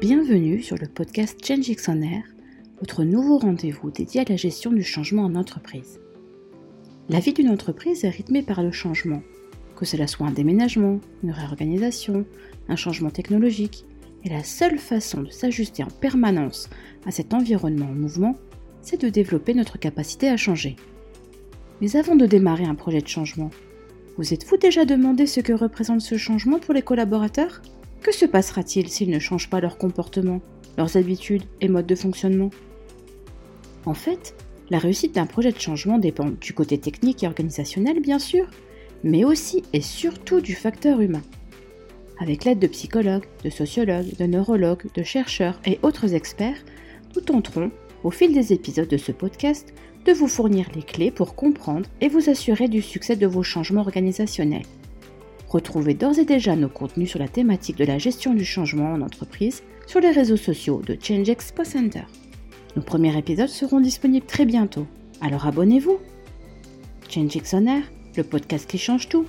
Bienvenue sur le podcast Change Air, votre nouveau rendez-vous dédié à la gestion du changement en entreprise. La vie d'une entreprise est rythmée par le changement, que cela soit un déménagement, une réorganisation, un changement technologique, et la seule façon de s'ajuster en permanence à cet environnement en mouvement, c'est de développer notre capacité à changer. Mais avant de démarrer un projet de changement, vous êtes-vous déjà demandé ce que représente ce changement pour les collaborateurs? Que se passera-t-il s'ils ne changent pas leur comportement, leurs habitudes et modes de fonctionnement? En fait, la réussite d'un projet de changement dépend du côté technique et organisationnel bien sûr, mais aussi et surtout du facteur humain. Avec l'aide de psychologues, de sociologues, de neurologues, de chercheurs et autres experts, nous tenterons, au fil des épisodes de ce podcast, de vous fournir les clés pour comprendre et vous assurer du succès de vos changements organisationnels. Retrouvez d'ores et déjà nos contenus sur la thématique de la gestion du changement en entreprise sur les réseaux sociaux de Change Expo Center. Nos premiers épisodes seront disponibles très bientôt, alors abonnez-vous. Change Air, le podcast qui change tout.